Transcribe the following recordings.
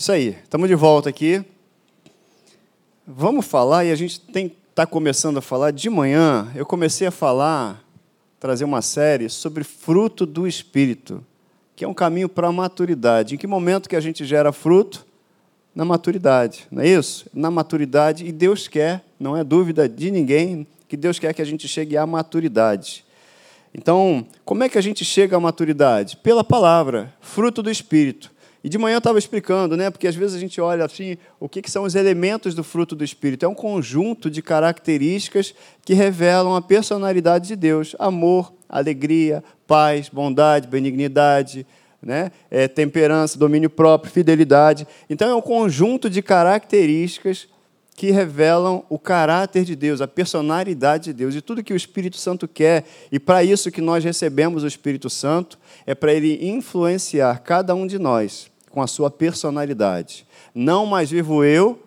Isso aí, estamos de volta aqui. Vamos falar, e a gente está começando a falar de manhã. Eu comecei a falar, trazer uma série sobre fruto do Espírito, que é um caminho para a maturidade. Em que momento que a gente gera fruto? Na maturidade, não é isso? Na maturidade, e Deus quer, não é dúvida de ninguém, que Deus quer que a gente chegue à maturidade. Então, como é que a gente chega à maturidade? Pela palavra, fruto do Espírito. E de manhã eu estava explicando, né? Porque às vezes a gente olha assim, o que, que são os elementos do fruto do Espírito? É um conjunto de características que revelam a personalidade de Deus: amor, alegria, paz, bondade, benignidade, né? É, temperança, domínio próprio, fidelidade. Então é um conjunto de características que revelam o caráter de Deus, a personalidade de Deus e tudo que o Espírito Santo quer. E para isso que nós recebemos o Espírito Santo é para ele influenciar cada um de nós com a sua personalidade. Não mais vivo eu,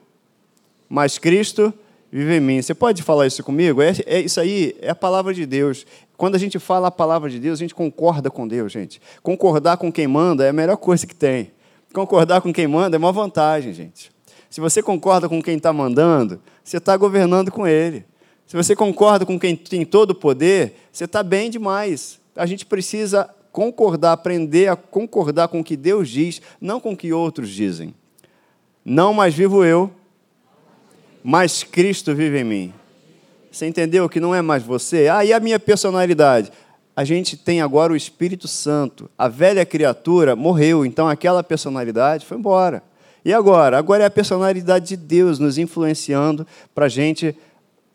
mas Cristo vive em mim. Você pode falar isso comigo? É, é, isso aí é a palavra de Deus. Quando a gente fala a palavra de Deus, a gente concorda com Deus, gente. Concordar com quem manda é a melhor coisa que tem. Concordar com quem manda é uma vantagem, gente. Se você concorda com quem está mandando, você está governando com ele. Se você concorda com quem tem todo o poder, você está bem demais. A gente precisa concordar, aprender a concordar com o que Deus diz, não com o que outros dizem. Não mais vivo eu, mas Cristo vive em mim. Você entendeu que não é mais você? Ah, e a minha personalidade? A gente tem agora o Espírito Santo. A velha criatura morreu, então aquela personalidade foi embora. E agora? Agora é a personalidade de Deus nos influenciando para a gente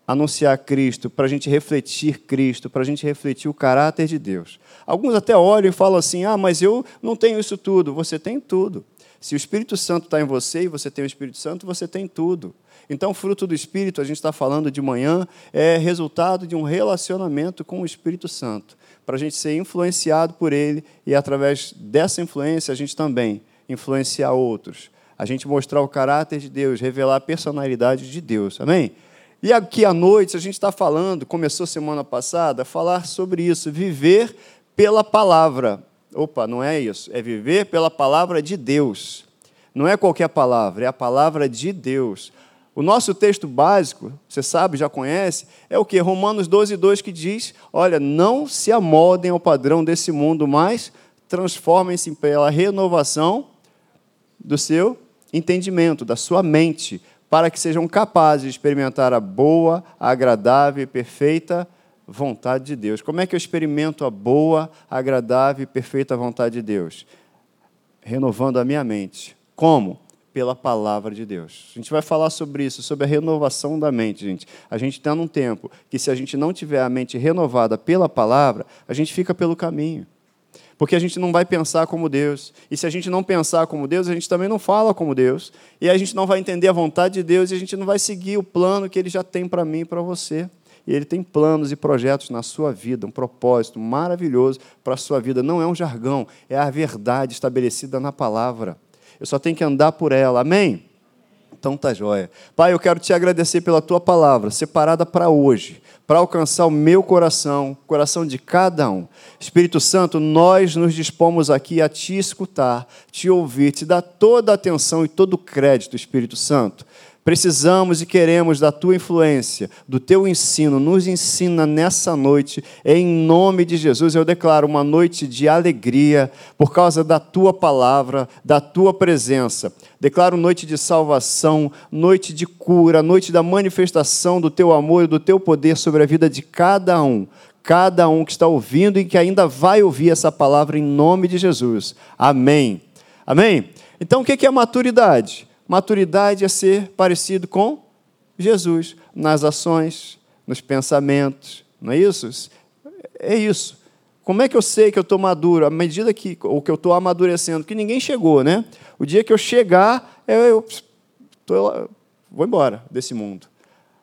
anunciar Cristo, para a gente refletir Cristo, para a gente refletir o caráter de Deus. Alguns até olham e falam assim: ah, mas eu não tenho isso tudo. Você tem tudo. Se o Espírito Santo está em você e você tem o Espírito Santo, você tem tudo. Então, fruto do Espírito, a gente está falando de manhã, é resultado de um relacionamento com o Espírito Santo, para a gente ser influenciado por ele e, através dessa influência, a gente também influenciar outros a gente mostrar o caráter de Deus, revelar a personalidade de Deus. Amém? E aqui à noite a gente está falando, começou semana passada, a falar sobre isso, viver pela palavra. Opa, não é isso. É viver pela palavra de Deus. Não é qualquer palavra, é a palavra de Deus. O nosso texto básico, você sabe, já conhece, é o que? Romanos 12, 2, que diz: Olha, não se amoldem ao padrão desse mundo, mas transformem-se pela renovação do seu entendimento, da sua mente, para que sejam capazes de experimentar a boa, agradável e perfeita vontade de Deus. Como é que eu experimento a boa, agradável e perfeita vontade de Deus? Renovando a minha mente. Como? Pela palavra de Deus. A gente vai falar sobre isso, sobre a renovação da mente, gente. A gente está num tempo que, se a gente não tiver a mente renovada pela palavra, a gente fica pelo caminho porque a gente não vai pensar como Deus. E se a gente não pensar como Deus, a gente também não fala como Deus. E a gente não vai entender a vontade de Deus e a gente não vai seguir o plano que Ele já tem para mim e para você. E Ele tem planos e projetos na sua vida, um propósito maravilhoso para a sua vida. Não é um jargão, é a verdade estabelecida na palavra. Eu só tenho que andar por ela. Amém? Então tá joia. Pai, eu quero te agradecer pela tua palavra, separada para hoje para alcançar o meu coração, o coração de cada um. Espírito Santo, nós nos dispomos aqui a te escutar, te ouvir, te dar toda a atenção e todo o crédito, Espírito Santo. Precisamos e queremos da tua influência, do teu ensino. Nos ensina nessa noite, em nome de Jesus. Eu declaro uma noite de alegria por causa da tua palavra, da tua presença. Declaro noite de salvação, noite de cura, noite da manifestação do teu amor e do teu poder sobre a vida de cada um. Cada um que está ouvindo e que ainda vai ouvir essa palavra em nome de Jesus. Amém. Amém? Então, o que é maturidade? Maturidade é ser parecido com Jesus nas ações, nos pensamentos, não é isso? É isso. Como é que eu sei que eu estou maduro? À medida que, ou que eu estou amadurecendo, que ninguém chegou, né? O dia que eu chegar, eu, eu tô, vou embora desse mundo.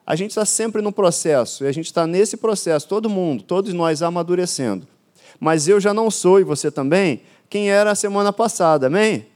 A gente está sempre no processo, e a gente está nesse processo, todo mundo, todos nós amadurecendo. Mas eu já não sou, e você também, quem era a semana passada, amém?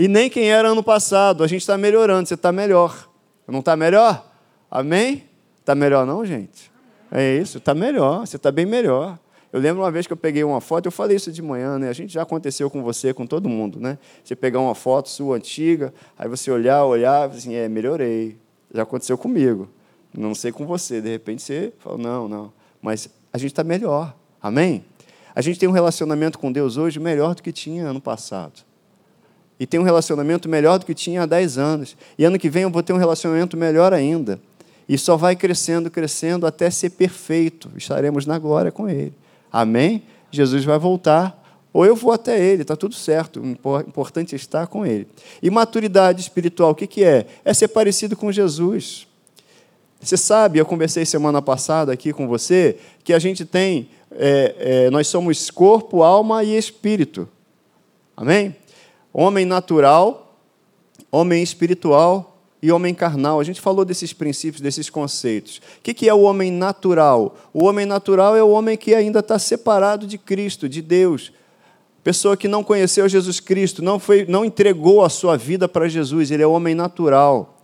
E nem quem era ano passado. A gente está melhorando, você está melhor. Não está melhor? Amém? Está melhor não, gente? É isso, está melhor, você está bem melhor. Eu lembro uma vez que eu peguei uma foto, eu falei isso de manhã, né? A gente já aconteceu com você, com todo mundo, né? Você pegar uma foto sua antiga, aí você olhar, olhar, assim, é, melhorei. Já aconteceu comigo. Não sei com você. De repente você fala, não, não. Mas a gente está melhor. Amém? A gente tem um relacionamento com Deus hoje melhor do que tinha ano passado. E tem um relacionamento melhor do que tinha há 10 anos. E ano que vem eu vou ter um relacionamento melhor ainda. E só vai crescendo, crescendo até ser perfeito. Estaremos na glória com Ele. Amém? Jesus vai voltar, ou eu vou até Ele, está tudo certo. O importante é estar com Ele. E maturidade espiritual, o que, que é? É ser parecido com Jesus. Você sabe, eu conversei semana passada aqui com você, que a gente tem, é, é, nós somos corpo, alma e espírito. Amém? Homem natural, homem espiritual e homem carnal. A gente falou desses princípios, desses conceitos. O que é o homem natural? O homem natural é o homem que ainda está separado de Cristo, de Deus. Pessoa que não conheceu Jesus Cristo, não, foi, não entregou a sua vida para Jesus, ele é o homem natural.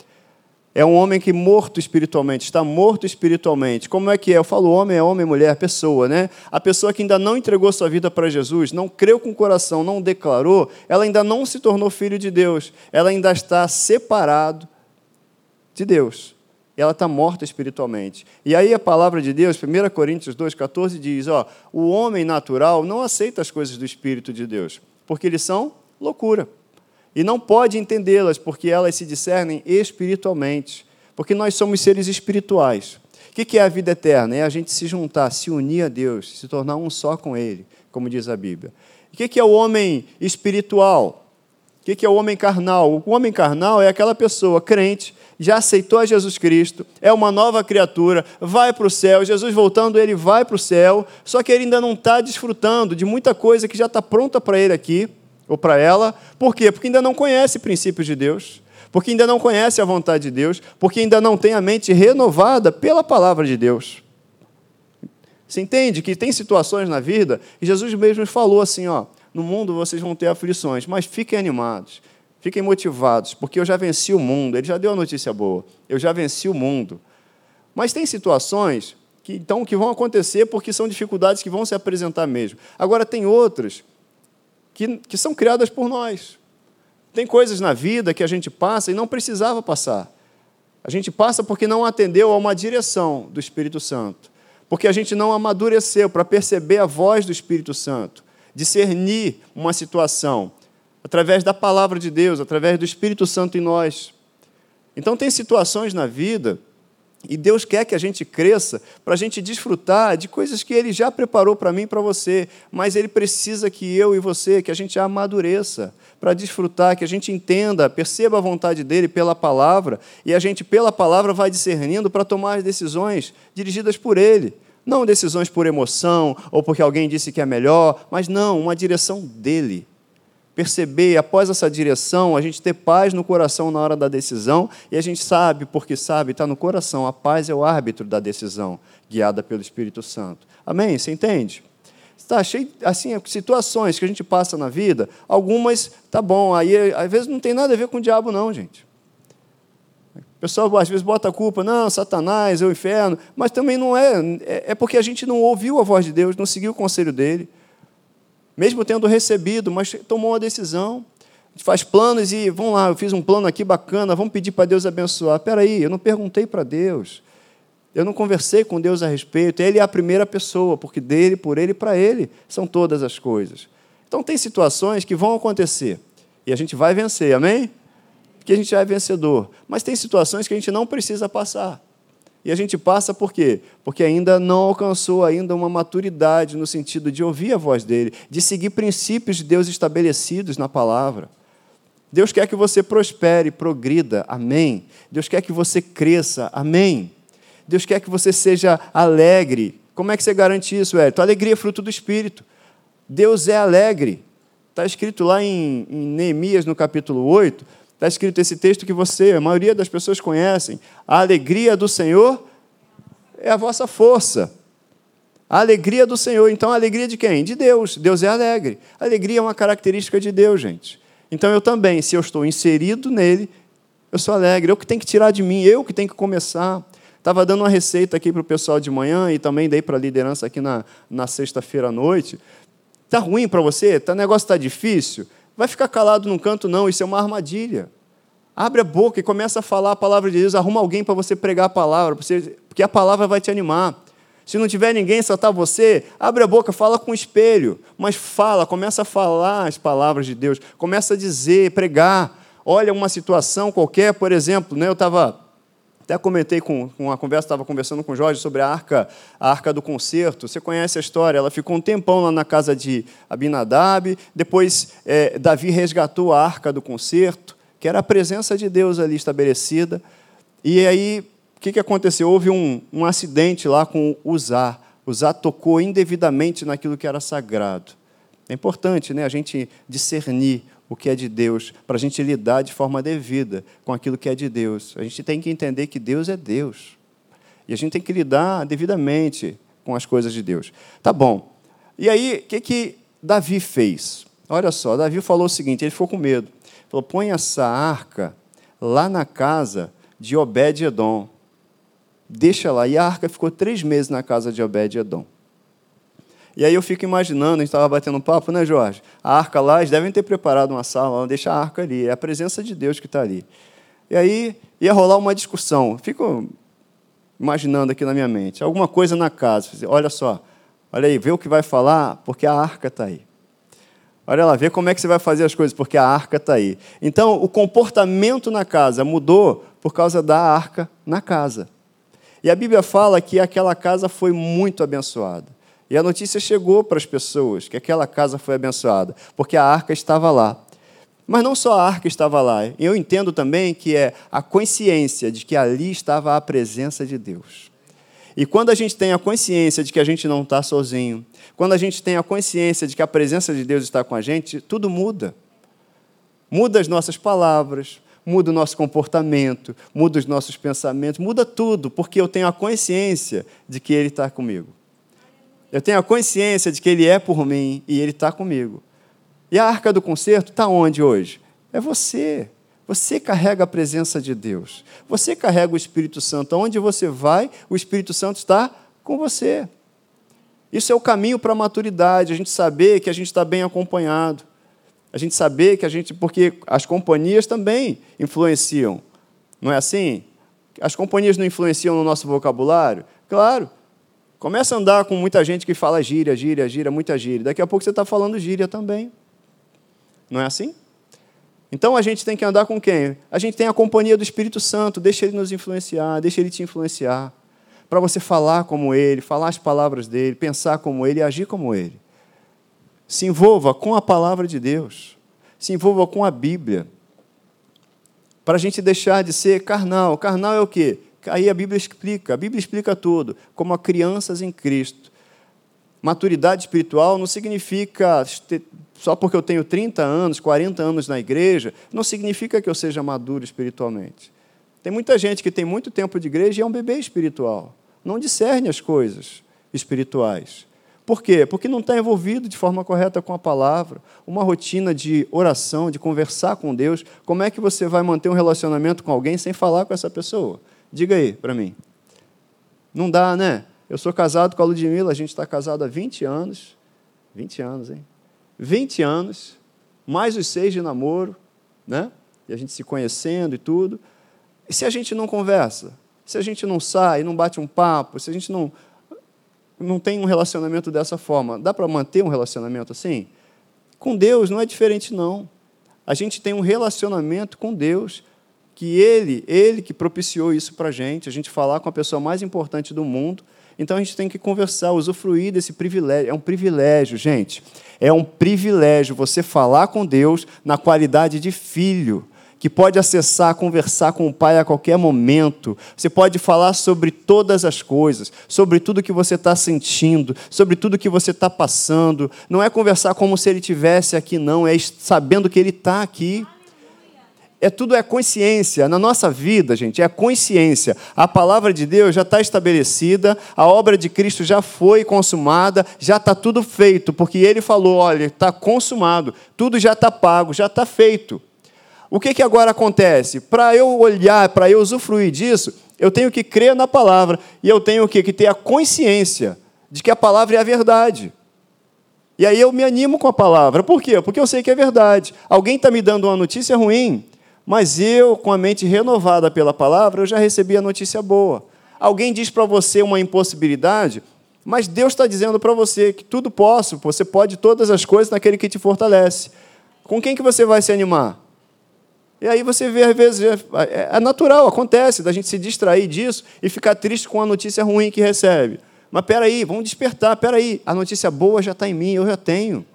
É um homem que morto espiritualmente, está morto espiritualmente. Como é que é? Eu falo homem, é homem, mulher, pessoa, né? A pessoa que ainda não entregou sua vida para Jesus, não creu com o coração, não declarou, ela ainda não se tornou filho de Deus. Ela ainda está separado de Deus. Ela está morta espiritualmente. E aí a palavra de Deus, 1 Coríntios 2,14, diz: ó, o homem natural não aceita as coisas do Espírito de Deus, porque eles são loucura. E não pode entendê-las, porque elas se discernem espiritualmente. Porque nós somos seres espirituais. O que é a vida eterna? É a gente se juntar, se unir a Deus, se tornar um só com Ele, como diz a Bíblia. O que é o homem espiritual? O que é o homem carnal? O homem carnal é aquela pessoa crente já aceitou a Jesus Cristo, é uma nova criatura, vai para o céu, Jesus voltando, ele vai para o céu, só que ele ainda não está desfrutando de muita coisa que já está pronta para ele aqui, ou para ela. Por quê? Porque ainda não conhece princípios de Deus, porque ainda não conhece a vontade de Deus, porque ainda não tem a mente renovada pela palavra de Deus. Você entende que tem situações na vida, e Jesus mesmo falou assim: ó, no mundo vocês vão ter aflições, mas fiquem animados. Fiquem motivados, porque eu já venci o mundo. Ele já deu a notícia boa. Eu já venci o mundo. Mas tem situações que então que vão acontecer porque são dificuldades que vão se apresentar mesmo. Agora tem outras que, que são criadas por nós. Tem coisas na vida que a gente passa e não precisava passar. A gente passa porque não atendeu a uma direção do Espírito Santo. Porque a gente não amadureceu para perceber a voz do Espírito Santo, discernir uma situação através da palavra de Deus, através do Espírito Santo em nós. Então, tem situações na vida, e Deus quer que a gente cresça para a gente desfrutar de coisas que Ele já preparou para mim e para você, mas Ele precisa que eu e você, que a gente amadureça para desfrutar, que a gente entenda, perceba a vontade dEle pela palavra, e a gente, pela palavra, vai discernindo para tomar as decisões dirigidas por Ele. Não decisões por emoção ou porque alguém disse que é melhor, mas não, uma direção dEle perceber, após essa direção, a gente ter paz no coração na hora da decisão, e a gente sabe, porque sabe, está no coração, a paz é o árbitro da decisão, guiada pelo Espírito Santo. Amém? Você entende? Está cheio, assim, situações que a gente passa na vida, algumas, tá bom, aí às vezes não tem nada a ver com o diabo, não, gente. O pessoal às vezes bota a culpa, não, Satanás, é o inferno, mas também não é, é, é porque a gente não ouviu a voz de Deus, não seguiu o conselho dele mesmo tendo recebido, mas tomou uma decisão. Faz planos e, vamos lá, eu fiz um plano aqui bacana, vamos pedir para Deus abençoar. Espera aí, eu não perguntei para Deus. Eu não conversei com Deus a respeito. Ele é a primeira pessoa, porque dele, por ele e para ele são todas as coisas. Então, tem situações que vão acontecer e a gente vai vencer, amém? Porque a gente já é vencedor. Mas tem situações que a gente não precisa passar. E a gente passa por quê? Porque ainda não alcançou ainda uma maturidade no sentido de ouvir a voz dele, de seguir princípios de Deus estabelecidos na palavra. Deus quer que você prospere, progrida, amém. Deus quer que você cresça, amém. Deus quer que você seja alegre. Como é que você garante isso, Hélio? Alegria é fruto do Espírito. Deus é alegre. Está escrito lá em, em Neemias, no capítulo 8, Está escrito esse texto que você, a maioria das pessoas conhecem. A alegria do Senhor é a vossa força. A alegria do Senhor. Então, a alegria de quem? De Deus. Deus é alegre. A alegria é uma característica de Deus, gente. Então, eu também, se eu estou inserido nele, eu sou alegre. Eu que tenho que tirar de mim, eu que tenho que começar. Estava dando uma receita aqui para o pessoal de manhã e também dei para a liderança aqui na, na sexta-feira à noite. Está ruim para você? Tá, o negócio está difícil? Vai ficar calado num canto, não, isso é uma armadilha. Abre a boca e começa a falar a palavra de Deus, arruma alguém para você pregar a palavra, porque a palavra vai te animar. Se não tiver ninguém, só está você, abre a boca, fala com o espelho, mas fala, começa a falar as palavras de Deus, começa a dizer, pregar. Olha uma situação qualquer, por exemplo, né, eu estava até comentei com, com uma conversa, estava conversando com o Jorge sobre a arca, a arca do concerto. Você conhece a história? Ela ficou um tempão lá na casa de Abinadab. Depois, é, Davi resgatou a arca do concerto, que era a presença de Deus ali estabelecida. E aí, o que, que aconteceu? Houve um, um acidente lá com Uzá. Uzá tocou indevidamente naquilo que era sagrado. É importante né, a gente discernir o que é de Deus, para a gente lidar de forma devida com aquilo que é de Deus. A gente tem que entender que Deus é Deus. E a gente tem que lidar devidamente com as coisas de Deus. Tá bom. E aí, o que, que Davi fez? Olha só, Davi falou o seguinte: ele ficou com medo. Falou: põe essa arca lá na casa de Obed-Edom. Deixa lá. E a arca ficou três meses na casa de Obed-Edom. E aí eu fico imaginando, a gente estava batendo um papo, né, Jorge? A arca lá, eles devem ter preparado uma sala, deixa a arca ali, é a presença de Deus que está ali. E aí ia rolar uma discussão. Fico imaginando aqui na minha mente, alguma coisa na casa. Olha só, olha aí, vê o que vai falar, porque a arca está aí. Olha lá, vê como é que você vai fazer as coisas, porque a arca está aí. Então, o comportamento na casa mudou por causa da arca na casa. E a Bíblia fala que aquela casa foi muito abençoada. E a notícia chegou para as pessoas que aquela casa foi abençoada, porque a arca estava lá. Mas não só a arca estava lá, eu entendo também que é a consciência de que ali estava a presença de Deus. E quando a gente tem a consciência de que a gente não está sozinho, quando a gente tem a consciência de que a presença de Deus está com a gente, tudo muda. Muda as nossas palavras, muda o nosso comportamento, muda os nossos pensamentos, muda tudo, porque eu tenho a consciência de que Ele está comigo. Eu tenho a consciência de que Ele é por mim e Ele está comigo. E a arca do concerto está onde hoje? É você. Você carrega a presença de Deus. Você carrega o Espírito Santo. Aonde você vai, o Espírito Santo está com você. Isso é o caminho para a maturidade, a gente saber que a gente está bem acompanhado. A gente saber que a gente. Porque as companhias também influenciam. Não é assim? As companhias não influenciam no nosso vocabulário? Claro. Começa a andar com muita gente que fala gíria, gíria, gíria, muita gíria. Daqui a pouco você está falando gíria também. Não é assim? Então a gente tem que andar com quem? A gente tem a companhia do Espírito Santo, deixa ele nos influenciar, deixa ele te influenciar. Para você falar como ele, falar as palavras dele, pensar como ele e agir como ele. Se envolva com a palavra de Deus. Se envolva com a Bíblia. Para a gente deixar de ser carnal. Carnal é o quê? Aí a Bíblia explica, a Bíblia explica tudo, como a crianças em Cristo. Maturidade espiritual não significa, só porque eu tenho 30 anos, 40 anos na igreja, não significa que eu seja maduro espiritualmente. Tem muita gente que tem muito tempo de igreja e é um bebê espiritual. Não discerne as coisas espirituais. Por quê? Porque não está envolvido de forma correta com a palavra, uma rotina de oração, de conversar com Deus. Como é que você vai manter um relacionamento com alguém sem falar com essa pessoa? Diga aí para mim. Não dá, né? Eu sou casado com a Ludmilla, a gente está casado há 20 anos. 20 anos, hein? 20 anos, mais os seis de namoro, né? E a gente se conhecendo e tudo. E se a gente não conversa? Se a gente não sai, não bate um papo, se a gente não, não tem um relacionamento dessa forma, dá para manter um relacionamento assim? Com Deus não é diferente, não. A gente tem um relacionamento com Deus que ele, ele que propiciou isso para a gente, a gente falar com a pessoa mais importante do mundo. Então a gente tem que conversar, usufruir desse privilégio. É um privilégio, gente. É um privilégio você falar com Deus na qualidade de filho que pode acessar, conversar com o Pai a qualquer momento. Você pode falar sobre todas as coisas, sobre tudo que você está sentindo, sobre tudo que você está passando. Não é conversar como se Ele tivesse aqui, não. É sabendo que Ele está aqui. É tudo é consciência. Na nossa vida, gente, é consciência. A palavra de Deus já está estabelecida, a obra de Cristo já foi consumada, já está tudo feito, porque Ele falou: olha, está consumado, tudo já está pago, já está feito. O que, que agora acontece? Para eu olhar, para eu usufruir disso, Eu tenho que crer na palavra e eu tenho que, que ter a consciência de que a palavra é a verdade. E aí eu me animo com a palavra. Por quê? Porque eu sei que é verdade. Alguém está me dando uma notícia ruim, mas eu, com a mente renovada pela palavra, eu já recebi a notícia boa. Alguém diz para você uma impossibilidade, mas Deus está dizendo para você que tudo posso, você pode todas as coisas naquele que te fortalece. Com quem que você vai se animar? E aí você vê, às vezes, é, é natural, acontece, da gente se distrair disso e ficar triste com a notícia ruim que recebe. Mas peraí, vamos despertar, peraí, a notícia boa já está em mim, eu já tenho.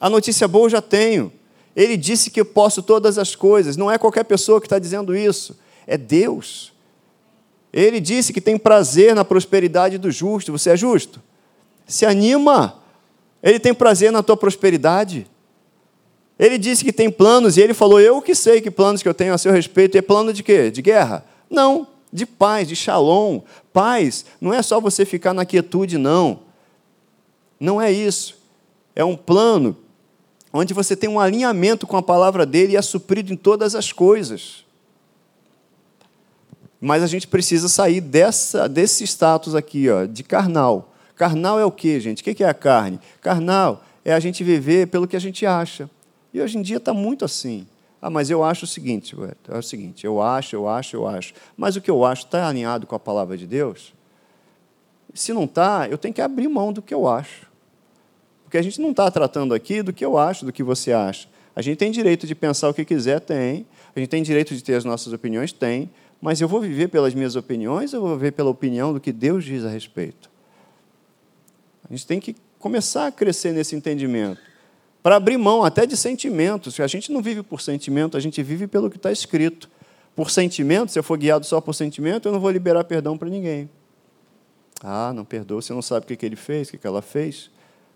A notícia boa eu já tenho. Ele disse que eu posso todas as coisas, não é qualquer pessoa que está dizendo isso, é Deus. Ele disse que tem prazer na prosperidade do justo. Você é justo? Se anima. Ele tem prazer na tua prosperidade. Ele disse que tem planos e ele falou: Eu que sei que planos que eu tenho a seu respeito. E é plano de quê? De guerra? Não, de paz, de shalom. Paz não é só você ficar na quietude, não. Não é isso. É um plano onde você tem um alinhamento com a palavra dele e é suprido em todas as coisas. Mas a gente precisa sair dessa, desse status aqui, ó, de carnal. Carnal é o quê, gente? O que é a carne? Carnal é a gente viver pelo que a gente acha. E hoje em dia está muito assim. Ah, mas eu acho o seguinte, é o seguinte, eu acho, eu acho, eu acho. Mas o que eu acho está alinhado com a palavra de Deus? Se não está, eu tenho que abrir mão do que eu acho. Porque a gente não está tratando aqui do que eu acho, do que você acha. A gente tem direito de pensar o que quiser, tem. A gente tem direito de ter as nossas opiniões, tem. Mas eu vou viver pelas minhas opiniões ou vou viver pela opinião do que Deus diz a respeito? A gente tem que começar a crescer nesse entendimento para abrir mão até de sentimentos. A gente não vive por sentimento, a gente vive pelo que está escrito. Por sentimento, se eu for guiado só por sentimento, eu não vou liberar perdão para ninguém. Ah, não perdoa, você não sabe o que ele fez, o que ela fez.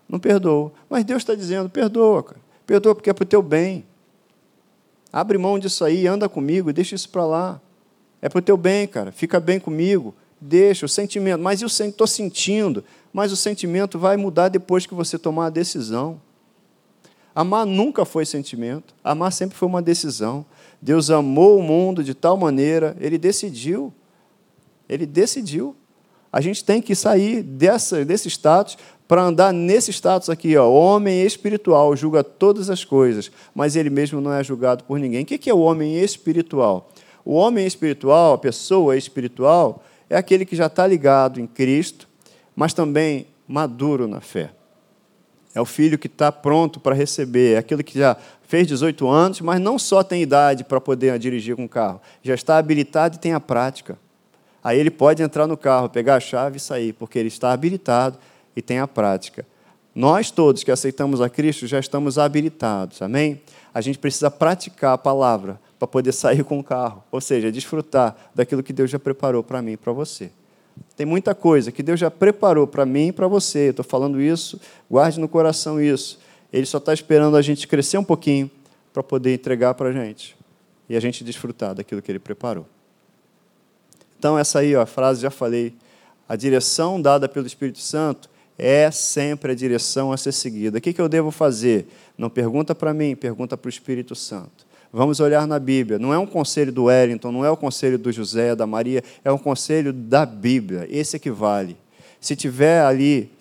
Não perdoa. Mas Deus está dizendo, perdoa, cara. Perdoa porque é para o teu bem. Abre mão disso aí, anda comigo, deixa isso para lá. É para o teu bem, cara. Fica bem comigo. Deixa o sentimento. Mas eu estou sentindo. Mas o sentimento vai mudar depois que você tomar a decisão. Amar nunca foi sentimento, amar sempre foi uma decisão. Deus amou o mundo de tal maneira, ele decidiu. Ele decidiu. A gente tem que sair dessa, desse status para andar nesse status aqui, ó, homem espiritual, julga todas as coisas, mas ele mesmo não é julgado por ninguém. O que é o homem espiritual? O homem espiritual, a pessoa espiritual, é aquele que já está ligado em Cristo, mas também maduro na fé. É o filho que está pronto para receber, é aquele que já fez 18 anos, mas não só tem idade para poder dirigir com o carro, já está habilitado e tem a prática. Aí ele pode entrar no carro, pegar a chave e sair, porque ele está habilitado e tem a prática. Nós todos que aceitamos a Cristo já estamos habilitados, amém? A gente precisa praticar a palavra para poder sair com o carro, ou seja, desfrutar daquilo que Deus já preparou para mim e para você. Tem muita coisa que Deus já preparou para mim e para você. Estou falando isso, guarde no coração isso. Ele só está esperando a gente crescer um pouquinho para poder entregar para a gente e a gente desfrutar daquilo que Ele preparou. Então, essa aí, ó, a frase já falei. A direção dada pelo Espírito Santo é sempre a direção a ser seguida. O que, eu devo fazer? Não pergunta para mim, pergunta para o Espírito Santo. Vamos olhar na Bíblia. Não é um conselho do Wellington, não é o conselho do José, da Maria, é um conselho da Bíblia. Esse é que vale. Se tiver ali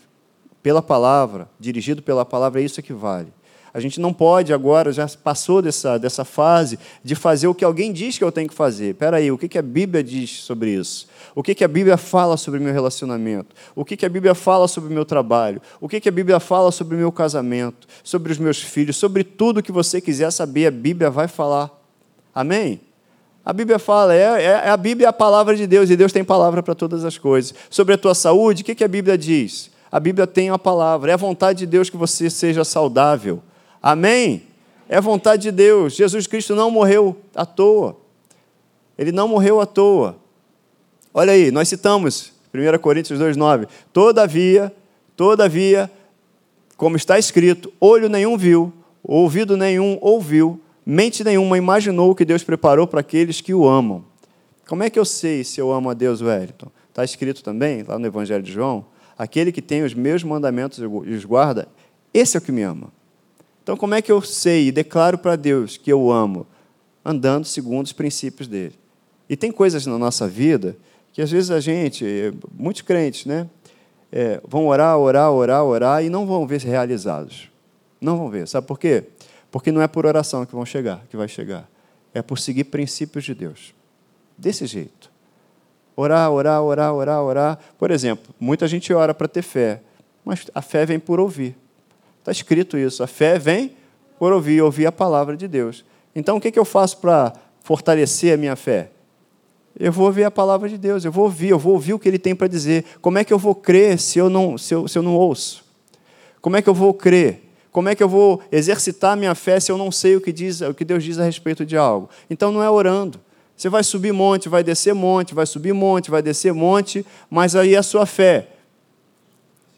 pela palavra, dirigido pela palavra, é isso que vale. A gente não pode agora, já passou dessa, dessa fase de fazer o que alguém diz que eu tenho que fazer. Espera aí, o que, que a Bíblia diz sobre isso? O que, que a Bíblia fala sobre o meu relacionamento? O que, que a Bíblia fala sobre o meu trabalho? O que, que a Bíblia fala sobre o meu casamento? Sobre os meus filhos? Sobre tudo que você quiser saber, a Bíblia vai falar. Amém? A Bíblia fala, é, é, é a Bíblia é a palavra de Deus, e Deus tem palavra para todas as coisas. Sobre a tua saúde, o que, que a Bíblia diz? A Bíblia tem a palavra, é a vontade de Deus que você seja saudável. Amém? É vontade de Deus. Jesus Cristo não morreu à toa. Ele não morreu à toa. Olha aí, nós citamos 1 Coríntios 2,9. Todavia, todavia, como está escrito, olho nenhum viu, ouvido nenhum ouviu, mente nenhuma imaginou o que Deus preparou para aqueles que o amam. Como é que eu sei se eu amo a Deus, Wellington? Está escrito também, lá no Evangelho de João, aquele que tem os meus mandamentos e os guarda, esse é o que me ama. Então, como é que eu sei e declaro para Deus que eu amo? Andando segundo os princípios dele. E tem coisas na nossa vida que às vezes a gente, muitos crentes, né, é, vão orar, orar, orar, orar e não vão ver realizados. Não vão ver. Sabe por quê? Porque não é por oração que vão chegar, que vai chegar. É por seguir princípios de Deus. Desse jeito. Orar, orar, orar, orar, orar. Por exemplo, muita gente ora para ter fé, mas a fé vem por ouvir. Está escrito isso. A fé vem por ouvir, ouvir a palavra de Deus. Então, o que, que eu faço para fortalecer a minha fé? Eu vou ouvir a palavra de Deus, eu vou ouvir, eu vou ouvir o que ele tem para dizer. Como é que eu vou crer se eu não, se eu, se eu não ouço? Como é que eu vou crer? Como é que eu vou exercitar a minha fé se eu não sei o que, diz, o que Deus diz a respeito de algo? Então não é orando. Você vai subir monte, vai descer monte, vai subir monte, vai descer monte, mas aí a sua fé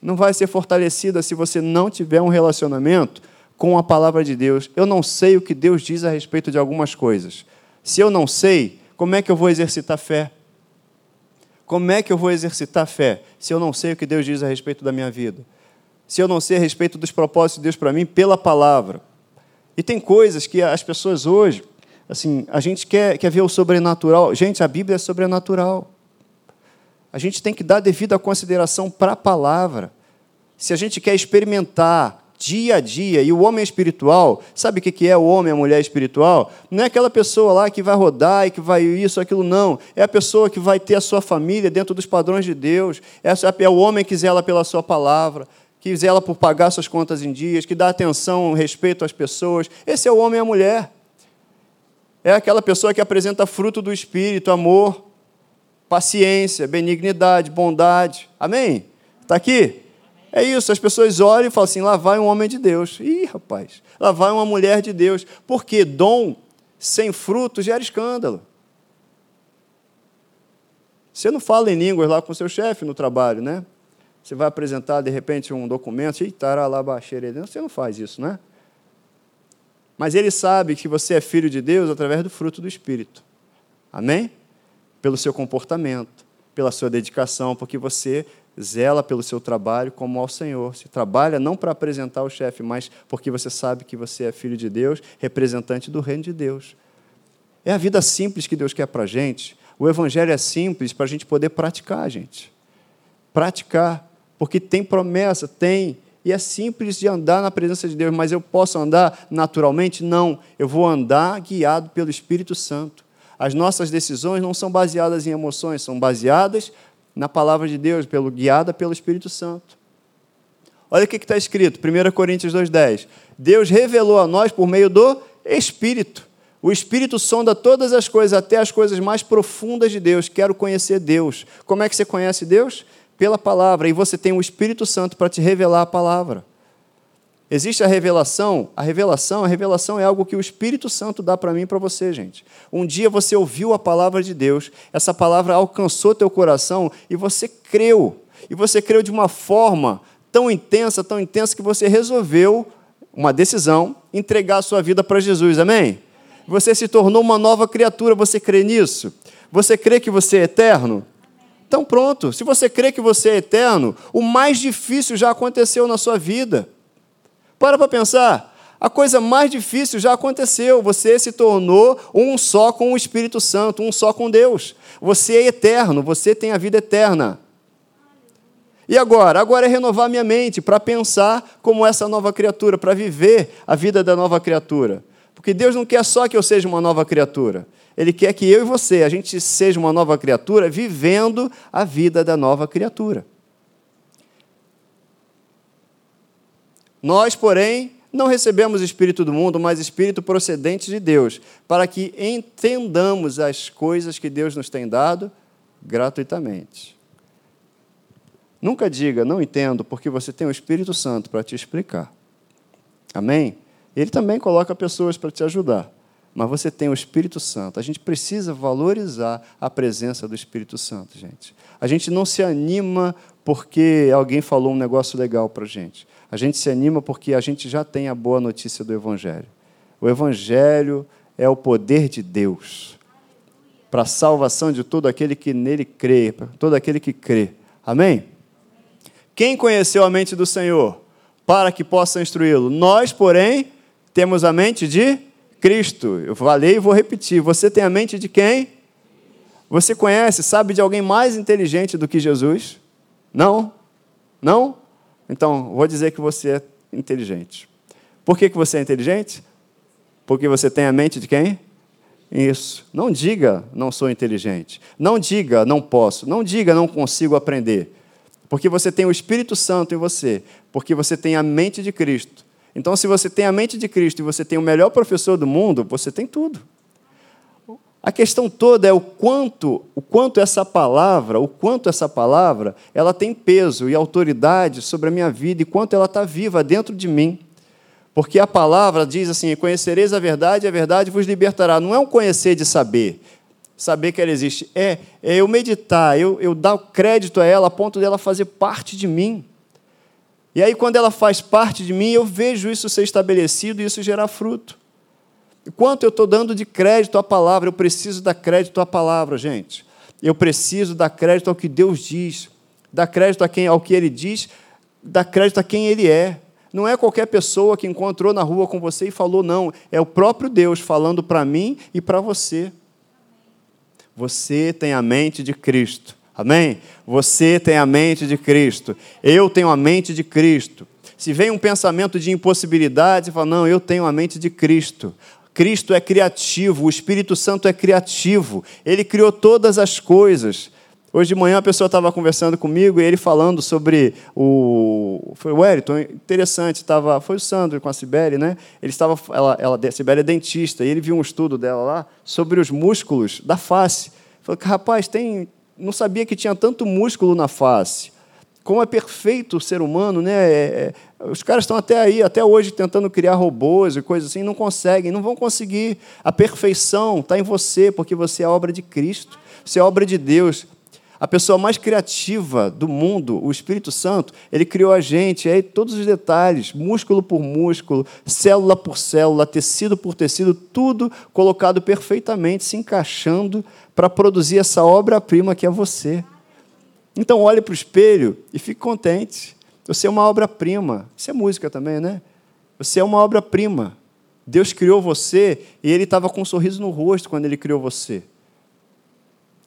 não vai ser fortalecida se você não tiver um relacionamento com a palavra de Deus. Eu não sei o que Deus diz a respeito de algumas coisas. Se eu não sei, como é que eu vou exercitar fé? Como é que eu vou exercitar fé se eu não sei o que Deus diz a respeito da minha vida? Se eu não sei a respeito dos propósitos de Deus para mim pela palavra? E tem coisas que as pessoas hoje, assim, a gente quer, quer ver o sobrenatural. Gente, a Bíblia é sobrenatural. A gente tem que dar devida consideração para a palavra. Se a gente quer experimentar dia a dia. E o homem espiritual, sabe o que é o homem, a mulher espiritual? Não é aquela pessoa lá que vai rodar e que vai isso, aquilo, não. É a pessoa que vai ter a sua família dentro dos padrões de Deus. É o homem que zela pela sua palavra, que zela por pagar suas contas em dias, que dá atenção, respeito às pessoas. Esse é o homem e a mulher. É aquela pessoa que apresenta fruto do Espírito, amor, paciência, benignidade, bondade. Amém? Está aqui? É isso, as pessoas olham e falam assim: lá vai um homem de Deus. Ih, rapaz, lá vai uma mulher de Deus. Porque dom sem fruto gera escândalo. Você não fala em línguas lá com seu chefe no trabalho, né? Você vai apresentar, de repente, um documento, e lá baixeira. Você não faz isso, né? Mas ele sabe que você é filho de Deus através do fruto do Espírito. Amém? Pelo seu comportamento, pela sua dedicação, porque você zela pelo seu trabalho como ao Senhor. Se trabalha não para apresentar o chefe, mas porque você sabe que você é filho de Deus, representante do reino de Deus. É a vida simples que Deus quer para a gente. O Evangelho é simples para a gente poder praticar, gente. Praticar. Porque tem promessa, tem. E é simples de andar na presença de Deus, mas eu posso andar naturalmente? Não. Eu vou andar guiado pelo Espírito Santo. As nossas decisões não são baseadas em emoções, são baseadas na palavra de Deus, pelo, guiada pelo Espírito Santo. Olha o que está escrito, 1 Coríntios 2,10. Deus revelou a nós por meio do Espírito. O Espírito sonda todas as coisas, até as coisas mais profundas de Deus. Quero conhecer Deus. Como é que você conhece Deus? Pela palavra. E você tem o Espírito Santo para te revelar a palavra. Existe a revelação, a revelação, a revelação é algo que o Espírito Santo dá para mim e para você, gente. Um dia você ouviu a palavra de Deus, essa palavra alcançou teu coração e você creu. E você creu de uma forma tão intensa, tão intensa que você resolveu uma decisão, entregar a sua vida para Jesus. Amém? Você se tornou uma nova criatura, você crê nisso? Você crê que você é eterno? Então pronto, se você crê que você é eterno, o mais difícil já aconteceu na sua vida. Para para pensar. A coisa mais difícil já aconteceu. Você se tornou um só com o Espírito Santo, um só com Deus. Você é eterno, você tem a vida eterna. E agora? Agora é renovar minha mente para pensar como essa nova criatura, para viver a vida da nova criatura. Porque Deus não quer só que eu seja uma nova criatura. Ele quer que eu e você, a gente seja uma nova criatura vivendo a vida da nova criatura. Nós, porém, não recebemos espírito do mundo, mas espírito procedente de Deus, para que entendamos as coisas que Deus nos tem dado gratuitamente. Nunca diga, não entendo, porque você tem o Espírito Santo para te explicar. Amém? Ele também coloca pessoas para te ajudar, mas você tem o Espírito Santo. A gente precisa valorizar a presença do Espírito Santo, gente. A gente não se anima porque alguém falou um negócio legal para a gente. A gente se anima porque a gente já tem a boa notícia do Evangelho. O Evangelho é o poder de Deus para a salvação de todo aquele que nele crê, todo aquele que crê. Amém? Quem conheceu a mente do Senhor para que possa instruí-lo? Nós, porém, temos a mente de Cristo. Eu falei e vou repetir. Você tem a mente de quem? Você conhece, sabe de alguém mais inteligente do que Jesus? Não? Não? Então, vou dizer que você é inteligente. Por que, que você é inteligente? Porque você tem a mente de quem? Isso. Não diga não sou inteligente. Não diga não posso. Não diga não consigo aprender. Porque você tem o Espírito Santo em você. Porque você tem a mente de Cristo. Então, se você tem a mente de Cristo e você tem o melhor professor do mundo, você tem tudo. A questão toda é o quanto, o quanto essa palavra, o quanto essa palavra, ela tem peso e autoridade sobre a minha vida e quanto ela está viva dentro de mim. Porque a palavra diz assim: conhecereis a verdade, e a verdade vos libertará. Não é um conhecer de saber, saber que ela existe. É, é eu meditar, eu, eu dar crédito a ela a ponto dela fazer parte de mim. E aí, quando ela faz parte de mim, eu vejo isso ser estabelecido e isso gerar fruto. Quanto eu estou dando de crédito à palavra? Eu preciso dar crédito à palavra, gente. Eu preciso dar crédito ao que Deus diz, dar crédito a quem, ao que Ele diz, dar crédito a quem Ele é. Não é qualquer pessoa que encontrou na rua com você e falou, não. É o próprio Deus falando para mim e para você. Você tem a mente de Cristo. Amém? Você tem a mente de Cristo. Eu tenho a mente de Cristo. Se vem um pensamento de impossibilidade, você fala, não, eu tenho a mente de Cristo. Cristo é criativo, o Espírito Santo é criativo, ele criou todas as coisas. Hoje de manhã a pessoa estava conversando comigo e ele falando sobre o. Foi o Wellington, interessante, estava, foi o Sandro com a Sibeli, né? Ele estava, ela, ela, a Sibeli é dentista, e ele viu um estudo dela lá sobre os músculos da face. Falou que, rapaz, tem, não sabia que tinha tanto músculo na face como é perfeito o ser humano, né? É, é, os caras estão até aí, até hoje, tentando criar robôs e coisas assim, não conseguem, não vão conseguir. A perfeição está em você, porque você é obra de Cristo, você é obra de Deus. A pessoa mais criativa do mundo, o Espírito Santo, ele criou a gente, aí todos os detalhes, músculo por músculo, célula por célula, tecido por tecido, tudo colocado perfeitamente, se encaixando para produzir essa obra-prima que é você. Então olhe para o espelho e fique contente. Você é uma obra-prima. Isso é música também, né? Você é uma obra-prima. Deus criou você e Ele estava com um sorriso no rosto quando Ele criou você.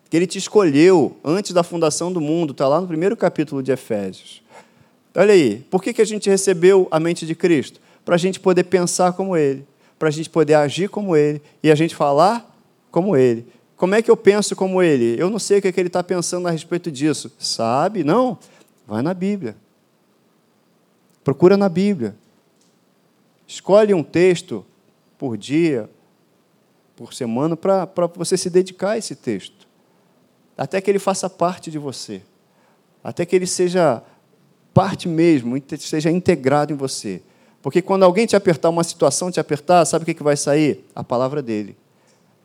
Que Ele te escolheu antes da fundação do mundo, está lá no primeiro capítulo de Efésios. Olha aí, por que, que a gente recebeu a mente de Cristo? Para a gente poder pensar como Ele, para a gente poder agir como Ele e a gente falar como Ele. Como é que eu penso como ele? Eu não sei o que, é que ele está pensando a respeito disso. Sabe? Não. Vai na Bíblia. Procura na Bíblia. Escolhe um texto por dia, por semana, para você se dedicar a esse texto. Até que ele faça parte de você. Até que ele seja parte mesmo, seja integrado em você. Porque quando alguém te apertar, uma situação te apertar, sabe o que vai sair? A palavra dele.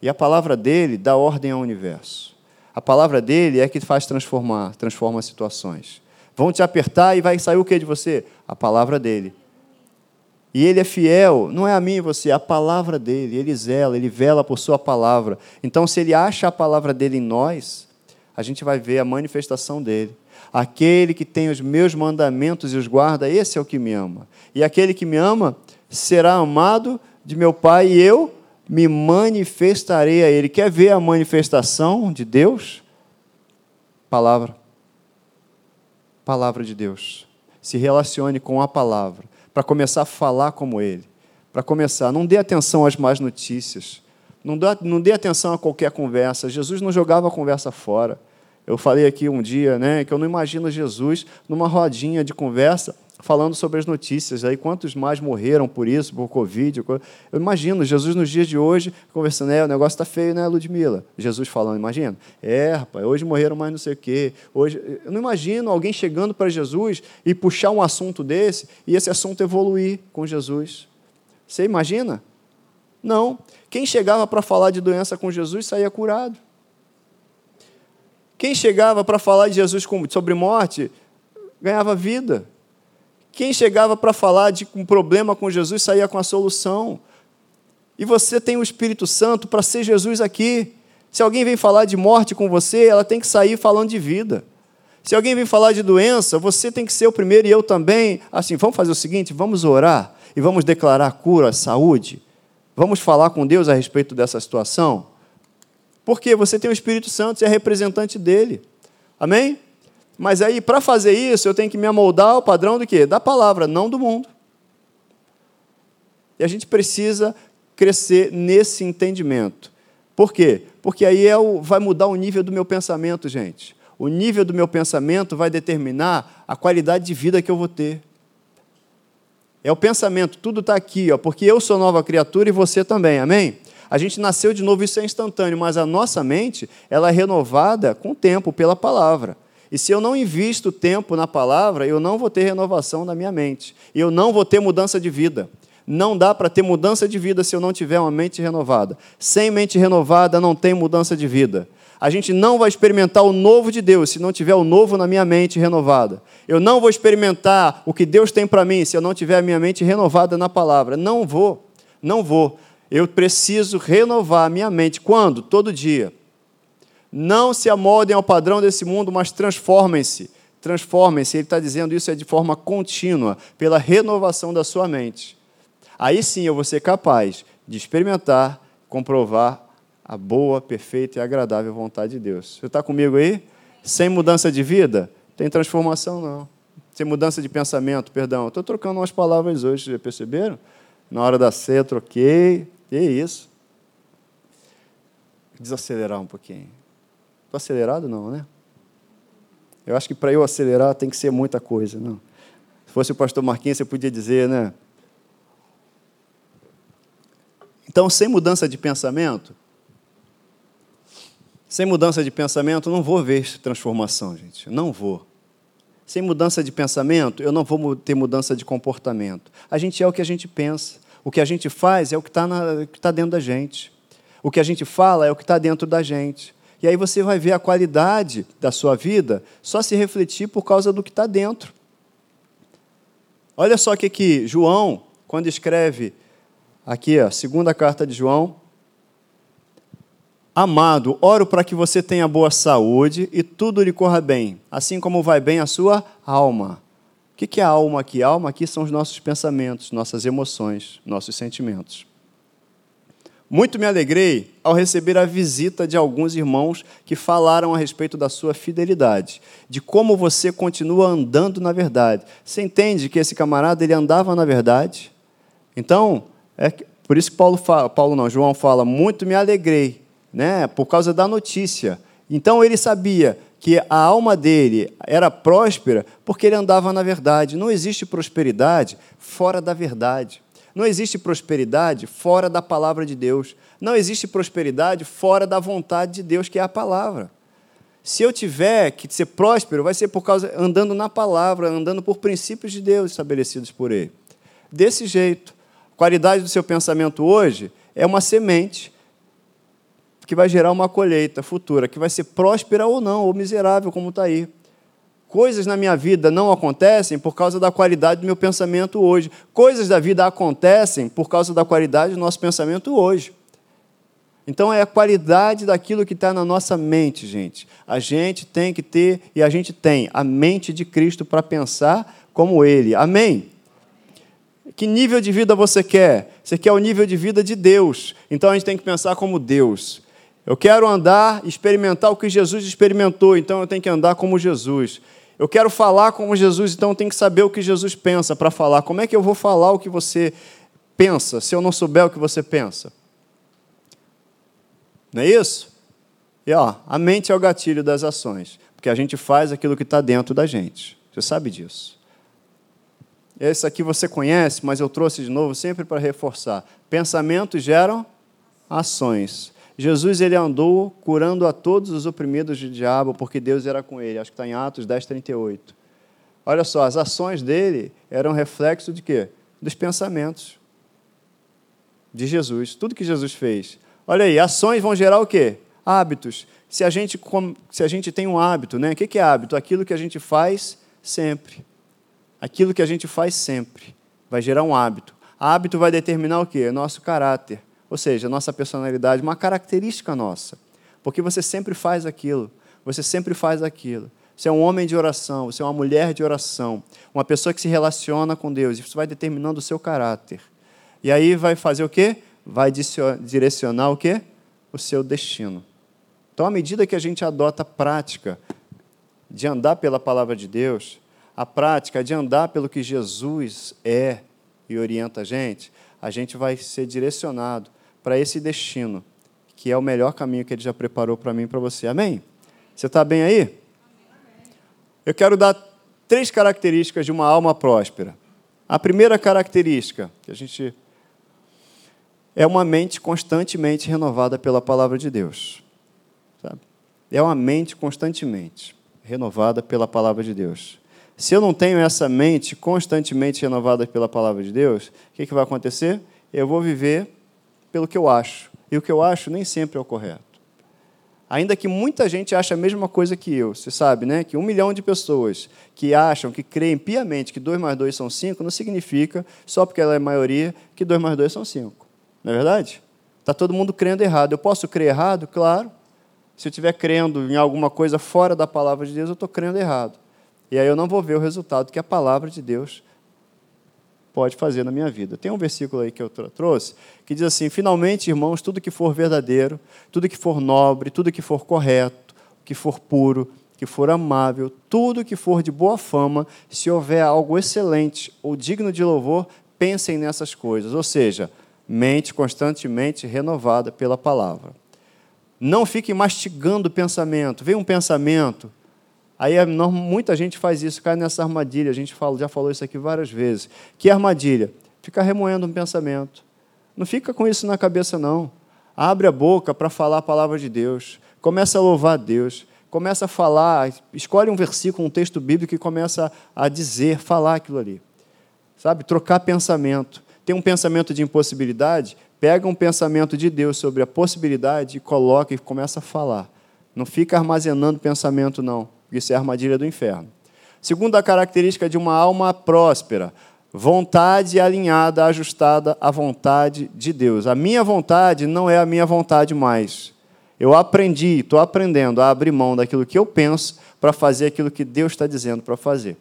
E a palavra dele dá ordem ao universo. A palavra dele é que faz transformar, transforma situações. Vão te apertar e vai sair o que de você? A palavra dele. E ele é fiel, não é a mim e você, é a palavra dele. Ele zela, ele vela por sua palavra. Então, se ele acha a palavra dele em nós, a gente vai ver a manifestação dele. Aquele que tem os meus mandamentos e os guarda, esse é o que me ama. E aquele que me ama será amado de meu Pai e eu me manifestarei a Ele. Quer ver a manifestação de Deus? Palavra. Palavra de Deus. Se relacione com a palavra, para começar a falar como Ele. Para começar, não dê atenção às más notícias. Não dê, não dê atenção a qualquer conversa. Jesus não jogava a conversa fora. Eu falei aqui um dia né, que eu não imagino Jesus numa rodinha de conversa falando sobre as notícias. Aí quantos mais morreram por isso, por Covid? Eu imagino Jesus nos dias de hoje conversando, é, o negócio está feio, né, Ludmila? Jesus falando, imagina. É, rapaz, hoje morreram mais não sei o quê. Hoje, eu não imagino alguém chegando para Jesus e puxar um assunto desse e esse assunto evoluir com Jesus. Você imagina? Não. Quem chegava para falar de doença com Jesus saía curado. Quem chegava para falar de Jesus sobre morte ganhava vida. Quem chegava para falar de um problema com Jesus saía com a solução. E você tem o Espírito Santo para ser Jesus aqui. Se alguém vem falar de morte com você, ela tem que sair falando de vida. Se alguém vem falar de doença, você tem que ser o primeiro e eu também. Assim, vamos fazer o seguinte: vamos orar e vamos declarar cura, saúde. Vamos falar com Deus a respeito dessa situação. Porque você tem o Espírito Santo, você é representante dele. Amém? Mas aí, para fazer isso, eu tenho que me amoldar ao padrão do quê? Da palavra, não do mundo. E a gente precisa crescer nesse entendimento. Por quê? Porque aí é o, vai mudar o nível do meu pensamento, gente. O nível do meu pensamento vai determinar a qualidade de vida que eu vou ter. É o pensamento, tudo está aqui, ó, porque eu sou nova criatura e você também, amém? A gente nasceu de novo, isso é instantâneo, mas a nossa mente ela é renovada com o tempo, pela palavra. E se eu não invisto tempo na palavra, eu não vou ter renovação na minha mente. E eu não vou ter mudança de vida. Não dá para ter mudança de vida se eu não tiver uma mente renovada. Sem mente renovada não tem mudança de vida. A gente não vai experimentar o novo de Deus se não tiver o novo na minha mente renovada. Eu não vou experimentar o que Deus tem para mim se eu não tiver a minha mente renovada na palavra. Não vou. Não vou. Eu preciso renovar a minha mente. Quando? Todo dia. Não se amoldem ao padrão desse mundo, mas transformem-se. Transformem-se. Ele está dizendo isso é de forma contínua, pela renovação da sua mente. Aí sim eu vou ser capaz de experimentar, comprovar a boa, perfeita e agradável vontade de Deus. Você está comigo aí? Sem mudança de vida? Tem transformação, não. Sem mudança de pensamento, perdão. Estou trocando umas palavras hoje, já perceberam? Na hora da ceia, troquei. E é isso. Desacelerar um pouquinho. Estou acelerado, não, né? Eu acho que para eu acelerar tem que ser muita coisa, não. Se fosse o pastor Marquinhos, você podia dizer, né? Então, sem mudança de pensamento, sem mudança de pensamento, não vou ver transformação, gente. Não vou. Sem mudança de pensamento, eu não vou ter mudança de comportamento. A gente é o que a gente pensa. O que a gente faz é o que está tá dentro da gente. O que a gente fala é o que está dentro da gente. E aí você vai ver a qualidade da sua vida só se refletir por causa do que está dentro. Olha só o que, que João, quando escreve aqui, a segunda carta de João, Amado, oro para que você tenha boa saúde e tudo lhe corra bem, assim como vai bem a sua alma. O que é alma aqui? Alma aqui são os nossos pensamentos, nossas emoções, nossos sentimentos. Muito me alegrei ao receber a visita de alguns irmãos que falaram a respeito da sua fidelidade, de como você continua andando na verdade. Você entende que esse camarada ele andava na verdade? Então, é por isso que Paulo fala, Paulo não, João fala, muito me alegrei né, por causa da notícia. Então ele sabia que a alma dele era próspera porque ele andava na verdade. Não existe prosperidade fora da verdade. Não existe prosperidade fora da palavra de Deus. Não existe prosperidade fora da vontade de Deus, que é a palavra. Se eu tiver que ser próspero, vai ser por causa andando na palavra, andando por princípios de Deus estabelecidos por ele. Desse jeito, a qualidade do seu pensamento hoje é uma semente que vai gerar uma colheita futura, que vai ser próspera ou não, ou miserável, como está aí. Coisas na minha vida não acontecem por causa da qualidade do meu pensamento hoje. Coisas da vida acontecem por causa da qualidade do nosso pensamento hoje. Então é a qualidade daquilo que está na nossa mente, gente. A gente tem que ter, e a gente tem, a mente de Cristo para pensar como Ele. Amém? Que nível de vida você quer? Você quer o nível de vida de Deus. Então a gente tem que pensar como Deus. Eu quero andar, experimentar o que Jesus experimentou, então eu tenho que andar como Jesus. Eu quero falar como Jesus, então eu tenho que saber o que Jesus pensa para falar. Como é que eu vou falar o que você pensa se eu não souber o que você pensa? Não é isso? E ó, a mente é o gatilho das ações, porque a gente faz aquilo que está dentro da gente. Você sabe disso. Esse aqui você conhece, mas eu trouxe de novo sempre para reforçar. Pensamentos geram ações. Jesus ele andou curando a todos os oprimidos do diabo, porque Deus era com ele. Acho que está em Atos 10, 38. Olha só, as ações dele eram reflexo de quê? Dos pensamentos de Jesus. Tudo que Jesus fez. Olha aí, ações vão gerar o quê? Hábitos. Se a gente, se a gente tem um hábito, né? o que é hábito? Aquilo que a gente faz sempre. Aquilo que a gente faz sempre vai gerar um hábito. Hábito vai determinar o quê? Nosso caráter. Ou seja, nossa personalidade, uma característica nossa. Porque você sempre faz aquilo, você sempre faz aquilo. Você é um homem de oração, você é uma mulher de oração, uma pessoa que se relaciona com Deus. Isso vai determinando o seu caráter. E aí vai fazer o quê? Vai direcionar o quê? O seu destino. Então, à medida que a gente adota a prática de andar pela palavra de Deus, a prática de andar pelo que Jesus é e orienta a gente, a gente vai ser direcionado para esse destino, que é o melhor caminho que Ele já preparou para mim e para você. Amém? Você está bem aí? Eu quero dar três características de uma alma próspera. A primeira característica, que a gente é uma mente constantemente renovada pela palavra de Deus. Sabe? É uma mente constantemente renovada pela palavra de Deus. Se eu não tenho essa mente constantemente renovada pela palavra de Deus, o que, que vai acontecer? Eu vou viver pelo que eu acho. E o que eu acho nem sempre é o correto. Ainda que muita gente ache a mesma coisa que eu. Você sabe, né? Que um milhão de pessoas que acham, que creem piamente que 2 mais 2 são 5, não significa, só porque ela é maioria, que 2 mais 2 são 5. Não é verdade? Está todo mundo crendo errado. Eu posso crer errado? Claro. Se eu estiver crendo em alguma coisa fora da palavra de Deus, eu estou crendo errado. E aí eu não vou ver o resultado que a palavra de Deus pode fazer na minha vida. Tem um versículo aí que eu trouxe que diz assim: Finalmente, irmãos, tudo que for verdadeiro, tudo que for nobre, tudo que for correto, que for puro, que for amável, tudo que for de boa fama, se houver algo excelente ou digno de louvor, pensem nessas coisas. Ou seja, mente constantemente renovada pela palavra. Não fique mastigando o pensamento. Vem um pensamento, aí é muita gente faz isso, cai nessa armadilha. A gente fala, já falou isso aqui várias vezes. Que armadilha? Fica remoendo um pensamento. Não fica com isso na cabeça, não. Abre a boca para falar a palavra de Deus. Começa a louvar a Deus. Começa a falar, escolhe um versículo, um texto bíblico e começa a dizer, falar aquilo ali. Sabe? Trocar pensamento tem um pensamento de impossibilidade, pega um pensamento de Deus sobre a possibilidade e coloca e começa a falar. Não fica armazenando pensamento, não, isso é a armadilha do inferno. Segunda característica de uma alma próspera, vontade alinhada, ajustada à vontade de Deus. A minha vontade não é a minha vontade mais. Eu aprendi, estou aprendendo a abrir mão daquilo que eu penso para fazer aquilo que Deus está dizendo para fazer.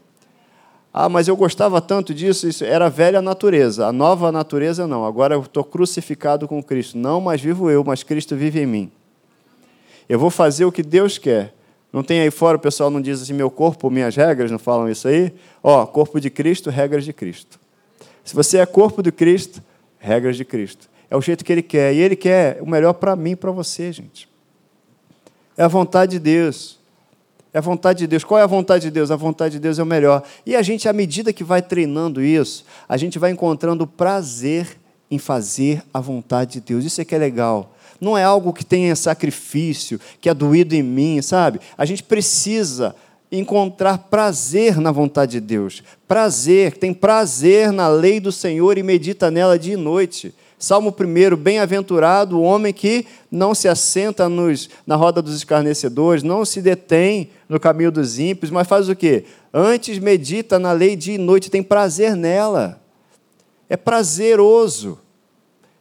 Ah, mas eu gostava tanto disso, isso era a velha natureza. A nova natureza não. Agora eu estou crucificado com Cristo. Não mais vivo eu, mas Cristo vive em mim. Eu vou fazer o que Deus quer. Não tem aí fora, o pessoal não diz assim, meu corpo, minhas regras, não falam isso aí? Ó, corpo de Cristo, regras de Cristo. Se você é corpo de Cristo, regras de Cristo. É o jeito que Ele quer. E Ele quer o melhor para mim e para você, gente. É a vontade de Deus. É a vontade de Deus. Qual é a vontade de Deus? A vontade de Deus é o melhor. E a gente, à medida que vai treinando isso, a gente vai encontrando prazer em fazer a vontade de Deus. Isso é que é legal. Não é algo que tenha sacrifício, que é doído em mim, sabe? A gente precisa encontrar prazer na vontade de Deus. Prazer, tem prazer na lei do Senhor e medita nela dia e noite. Salmo 1, bem-aventurado o homem que não se assenta nos, na roda dos escarnecedores, não se detém no caminho dos ímpios, mas faz o quê? Antes medita na lei dia e noite, tem prazer nela. É prazeroso.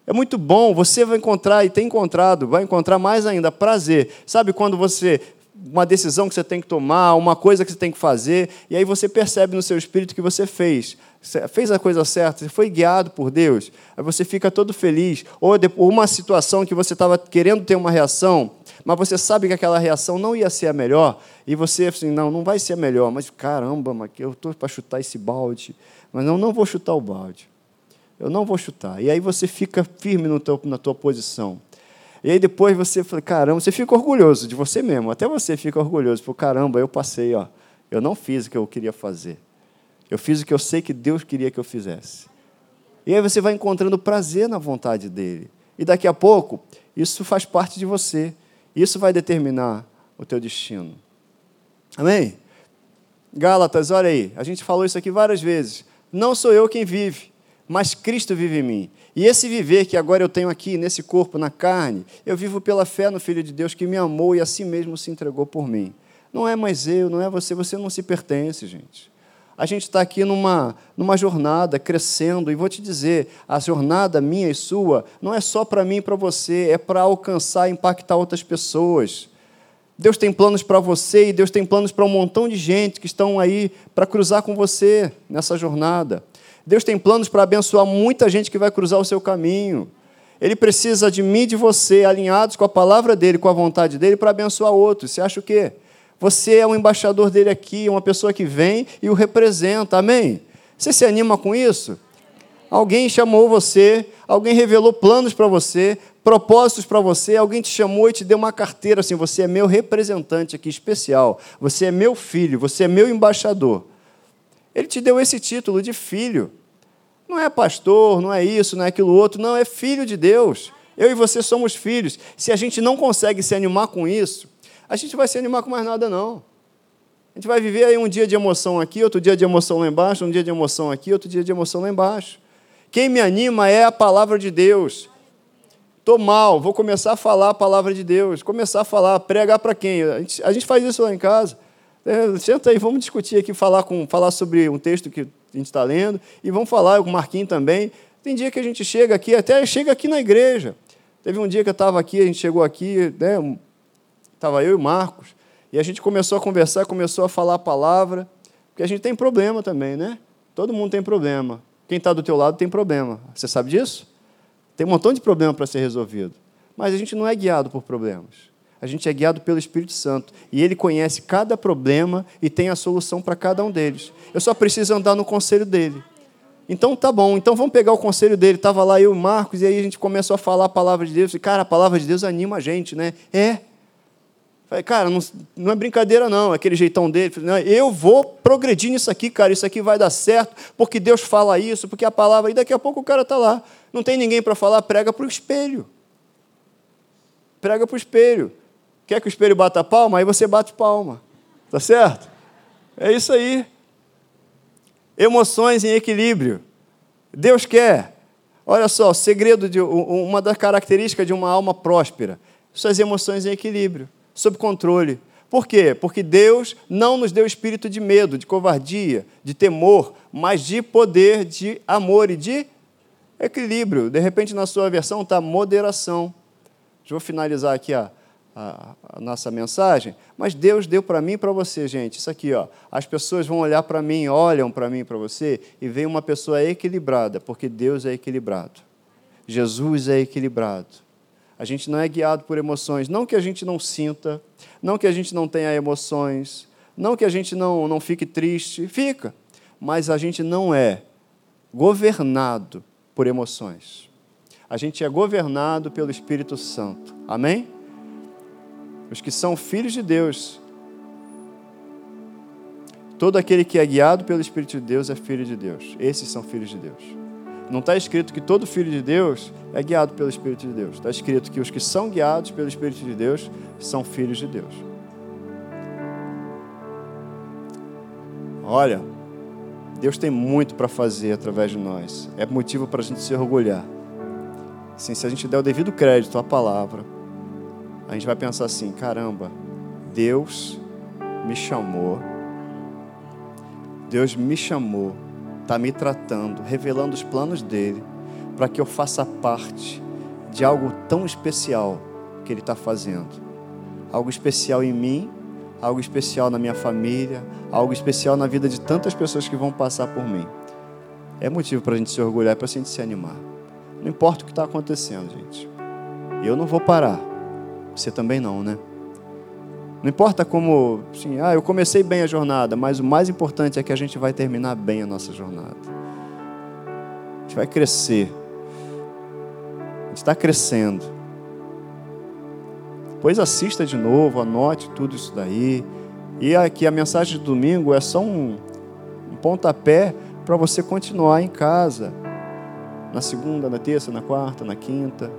É muito bom, você vai encontrar, e tem encontrado, vai encontrar mais ainda prazer. Sabe quando você uma decisão que você tem que tomar, uma coisa que você tem que fazer, e aí você percebe no seu espírito que você fez. Você fez a coisa certa, você foi guiado por Deus, aí você fica todo feliz. Ou uma situação que você estava querendo ter uma reação, mas você sabe que aquela reação não ia ser a melhor, e você assim, não, não vai ser a melhor, mas caramba, eu estou para chutar esse balde, mas não, não vou chutar o balde. Eu não vou chutar. E aí você fica firme no teu, na tua posição. E aí depois você fala, caramba, você fica orgulhoso de você mesmo. Até você fica orgulhoso. Por caramba, eu passei, ó. Eu não fiz o que eu queria fazer. Eu fiz o que eu sei que Deus queria que eu fizesse. E aí você vai encontrando prazer na vontade dele. E daqui a pouco, isso faz parte de você. Isso vai determinar o teu destino. Amém? Gálatas, olha aí. A gente falou isso aqui várias vezes. Não sou eu quem vive, mas Cristo vive em mim. E esse viver que agora eu tenho aqui, nesse corpo, na carne, eu vivo pela fé no Filho de Deus que me amou e a si mesmo se entregou por mim. Não é mais eu, não é você, você não se pertence, gente. A gente está aqui numa, numa jornada, crescendo, e vou te dizer, a jornada minha e sua não é só para mim e para você, é para alcançar e impactar outras pessoas. Deus tem planos para você e Deus tem planos para um montão de gente que estão aí para cruzar com você nessa jornada. Deus tem planos para abençoar muita gente que vai cruzar o seu caminho. Ele precisa de mim e de você, alinhados com a palavra dele, com a vontade dele, para abençoar outros. Você acha o quê? Você é um embaixador dele aqui, uma pessoa que vem e o representa. Amém? Você se anima com isso? Alguém chamou você, alguém revelou planos para você, propósitos para você, alguém te chamou e te deu uma carteira assim: você é meu representante aqui especial, você é meu filho, você é meu embaixador. Ele te deu esse título de filho. Não é pastor, não é isso, não é aquilo outro, não, é filho de Deus. Eu e você somos filhos. Se a gente não consegue se animar com isso, a gente vai se animar com mais nada, não. A gente vai viver aí um dia de emoção aqui, outro dia de emoção lá embaixo, um dia de emoção aqui, outro dia de emoção lá embaixo. Quem me anima é a palavra de Deus. Estou mal, vou começar a falar a palavra de Deus, começar a falar, pregar para quem? A gente, a gente, faz isso lá em casa. É, senta aí, vamos discutir aqui, falar, com, falar sobre um texto que a gente está lendo, e vamos falar com o Marquinhos também. Tem dia que a gente chega aqui, até chega aqui na igreja. Teve um dia que eu estava aqui, a gente chegou aqui, né, estava eu e o Marcos, e a gente começou a conversar, começou a falar a palavra, porque a gente tem problema também, né? Todo mundo tem problema. Quem está do teu lado tem problema. Você sabe disso? Tem um montão de problema para ser resolvido. Mas a gente não é guiado por problemas. A gente é guiado pelo Espírito Santo. E ele conhece cada problema e tem a solução para cada um deles. Eu só preciso andar no conselho dele. Então tá bom, então vamos pegar o conselho dele. Estava lá eu e o Marcos, e aí a gente começou a falar a palavra de Deus. E, cara, a palavra de Deus anima a gente, né? É. Falei, cara, não, não é brincadeira, não, é aquele jeitão dele. Falei, eu vou progredir nisso aqui, cara, isso aqui vai dar certo, porque Deus fala isso, porque a palavra. E daqui a pouco o cara está lá. Não tem ninguém para falar, prega para o espelho. Prega para o espelho. Quer que o espelho bata palma? Aí você bate palma. Tá certo? É isso aí. Emoções em equilíbrio. Deus quer. Olha só, o segredo de uma das características de uma alma próspera, suas emoções em equilíbrio, sob controle. Por quê? Porque Deus não nos deu espírito de medo, de covardia, de temor, mas de poder, de amor e de equilíbrio. De repente, na sua versão está moderação. Eu finalizar aqui a, a, a nossa mensagem, mas Deus deu para mim e para você, gente. Isso aqui, ó. As pessoas vão olhar para mim, olham para mim e para você, e veem uma pessoa equilibrada, porque Deus é equilibrado. Jesus é equilibrado. A gente não é guiado por emoções. Não que a gente não sinta, não que a gente não tenha emoções, não que a gente não, não fique triste, fica. Mas a gente não é governado por emoções. A gente é governado pelo Espírito Santo. Amém? Os que são filhos de Deus. Todo aquele que é guiado pelo Espírito de Deus é filho de Deus. Esses são filhos de Deus. Não está escrito que todo filho de Deus é guiado pelo Espírito de Deus. Está escrito que os que são guiados pelo Espírito de Deus são filhos de Deus. Olha, Deus tem muito para fazer através de nós. É motivo para a gente se orgulhar. Assim, se a gente der o devido crédito à palavra, a gente vai pensar assim: caramba, Deus me chamou, Deus me chamou, está me tratando, revelando os planos dele, para que eu faça parte de algo tão especial que ele está fazendo. Algo especial em mim, algo especial na minha família, algo especial na vida de tantas pessoas que vão passar por mim. É motivo para a gente se orgulhar, para a gente se animar. Não importa o que está acontecendo, gente. Eu não vou parar. Você também não, né? Não importa como, assim, ah, eu comecei bem a jornada, mas o mais importante é que a gente vai terminar bem a nossa jornada. A gente vai crescer. A gente está crescendo. Depois assista de novo, anote tudo isso daí. E aqui a mensagem de domingo é só um, um pontapé para você continuar em casa. Na segunda, na terça, na quarta, na quinta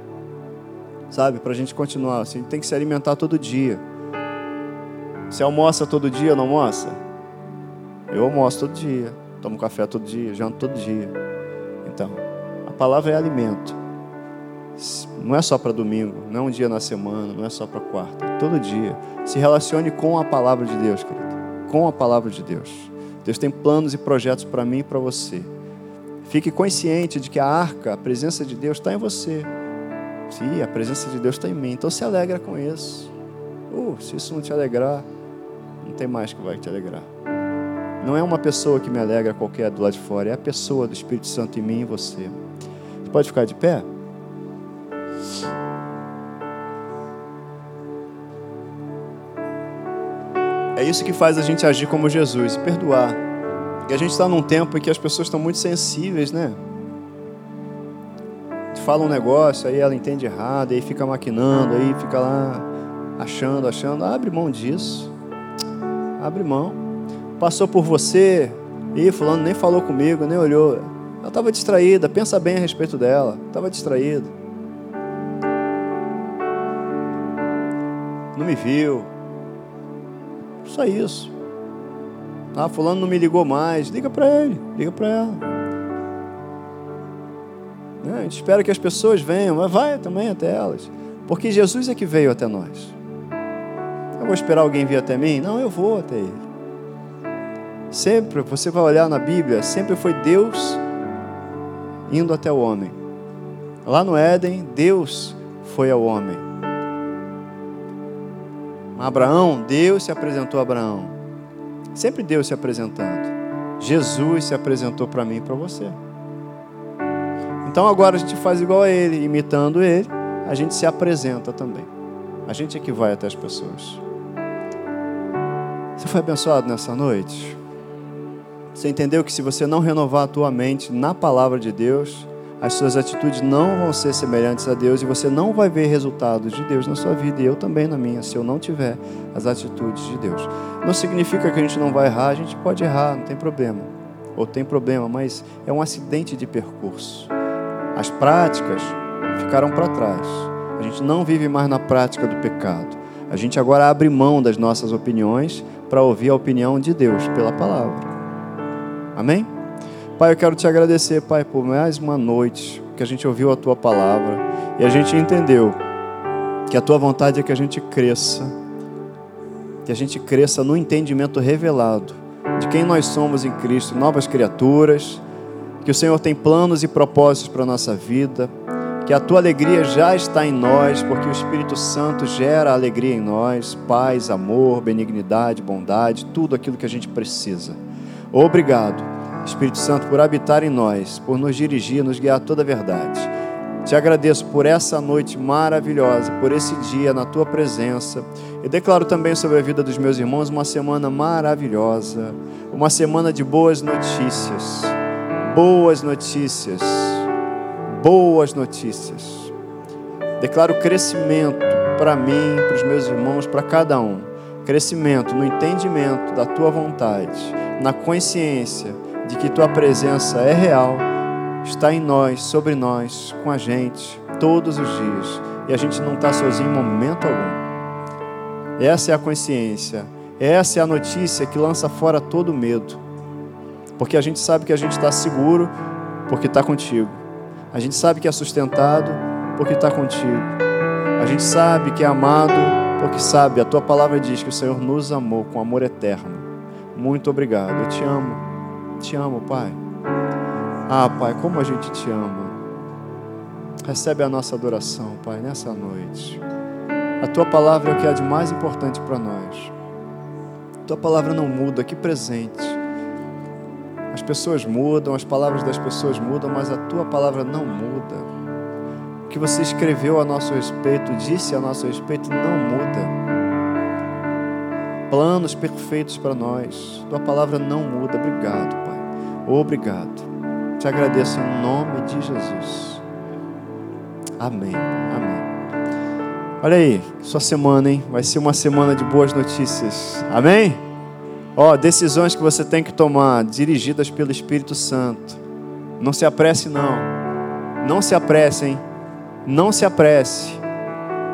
sabe? Para a gente continuar. Assim, tem que se alimentar todo dia. Você almoça todo dia não almoça? Eu almoço todo dia, tomo café todo dia, janto todo dia. Então, a palavra é alimento. Não é só para domingo, não é um dia na semana, não é só para quarta, é todo dia. Se relacione com a palavra de Deus, querido. Com a palavra de Deus. Deus tem planos e projetos para mim e para você. Fique consciente de que a arca, a presença de Deus está em você. Sim, a presença de Deus está em mim. Então se alegra com isso. Uh, se isso não te alegrar, não tem mais que vai te alegrar. Não é uma pessoa que me alegra qualquer do lado de fora, é a pessoa do Espírito Santo em mim e você. Você pode ficar de pé? É isso que faz a gente agir como Jesus, perdoar. E a gente está num tempo em que as pessoas estão muito sensíveis, né? Fala um negócio, aí ela entende errado, aí fica maquinando, aí fica lá achando, achando. Abre mão disso. Abre mão. Passou por você, e fulano nem falou comigo, nem olhou. Ela estava distraída, pensa bem a respeito dela. Estava distraída. Não me viu, só isso. Ah, fulano não me ligou mais. Liga para ele, liga para ela. Né? A gente espera que as pessoas venham, mas vai também até elas. Porque Jesus é que veio até nós. Eu vou esperar alguém vir até mim? Não, eu vou até ele. Sempre, você vai olhar na Bíblia, sempre foi Deus indo até o homem. Lá no Éden, Deus foi ao homem. Abraão, Deus se apresentou a Abraão. Sempre Deus se apresentando. Jesus se apresentou para mim e para você. Então agora a gente faz igual a ele, imitando ele, a gente se apresenta também. A gente é que vai até as pessoas. Você foi abençoado nessa noite? Você entendeu que se você não renovar a tua mente na palavra de Deus, as suas atitudes não vão ser semelhantes a Deus e você não vai ver resultados de Deus na sua vida e eu também na minha, se eu não tiver as atitudes de Deus. Não significa que a gente não vai errar, a gente pode errar, não tem problema. Ou tem problema, mas é um acidente de percurso. As práticas ficaram para trás. A gente não vive mais na prática do pecado. A gente agora abre mão das nossas opiniões para ouvir a opinião de Deus pela palavra. Amém? Pai, eu quero te agradecer, Pai, por mais uma noite que a gente ouviu a tua palavra e a gente entendeu que a tua vontade é que a gente cresça, que a gente cresça no entendimento revelado de quem nós somos em Cristo, novas criaturas, que o Senhor tem planos e propósitos para a nossa vida, que a tua alegria já está em nós, porque o Espírito Santo gera alegria em nós, paz, amor, benignidade, bondade, tudo aquilo que a gente precisa. Obrigado Espírito Santo, por habitar em nós, por nos dirigir, nos guiar a toda a verdade. Te agradeço por essa noite maravilhosa, por esse dia na tua presença. E declaro também sobre a vida dos meus irmãos uma semana maravilhosa, uma semana de boas notícias. Boas notícias. Boas notícias. Declaro crescimento para mim, para os meus irmãos, para cada um. Crescimento no entendimento da tua vontade, na consciência de que tua presença é real, está em nós, sobre nós, com a gente, todos os dias. E a gente não está sozinho em momento algum. Essa é a consciência, essa é a notícia que lança fora todo medo. Porque a gente sabe que a gente está seguro porque está contigo. A gente sabe que é sustentado porque está contigo. A gente sabe que é amado porque sabe, a tua palavra diz que o Senhor nos amou com amor eterno. Muito obrigado, eu te amo. Te amo, Pai. Ah, Pai, como a gente te ama. Recebe a nossa adoração, Pai, nessa noite. A tua palavra é o que há de mais importante para nós. A tua palavra não muda, que presente. As pessoas mudam, as palavras das pessoas mudam, mas a tua palavra não muda. O que você escreveu a nosso respeito, disse a nosso respeito, não muda planos perfeitos para nós. Tua palavra não muda. Obrigado, Pai. Obrigado. Te agradeço em nome de Jesus. Amém. Amém. Olha aí, sua semana, hein? Vai ser uma semana de boas notícias. Amém? Ó, decisões que você tem que tomar, dirigidas pelo Espírito Santo. Não se apresse, não. Não se apresse, hein? Não se apresse.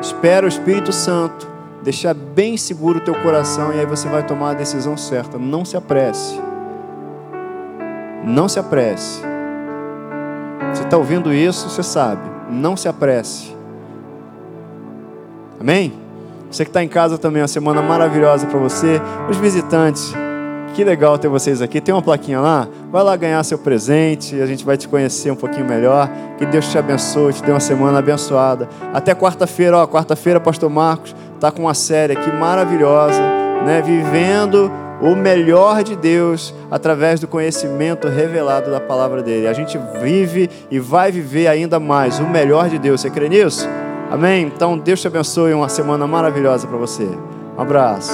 Espera o Espírito Santo deixar bem seguro o teu coração e aí você vai tomar a decisão certa. Não se apresse. Não se apresse. Você está ouvindo isso, você sabe. Não se apresse. Amém? Você que está em casa também, uma semana maravilhosa para você. Os visitantes, que legal ter vocês aqui. Tem uma plaquinha lá? Vai lá ganhar seu presente, a gente vai te conhecer um pouquinho melhor. Que Deus te abençoe, te dê uma semana abençoada. Até quarta-feira, ó, quarta-feira, pastor Marcos está com uma série aqui maravilhosa, né, vivendo o melhor de Deus através do conhecimento revelado da palavra dele. A gente vive e vai viver ainda mais o melhor de Deus. Você crê nisso? Amém? Então, Deus te abençoe. Uma semana maravilhosa para você. Um abraço.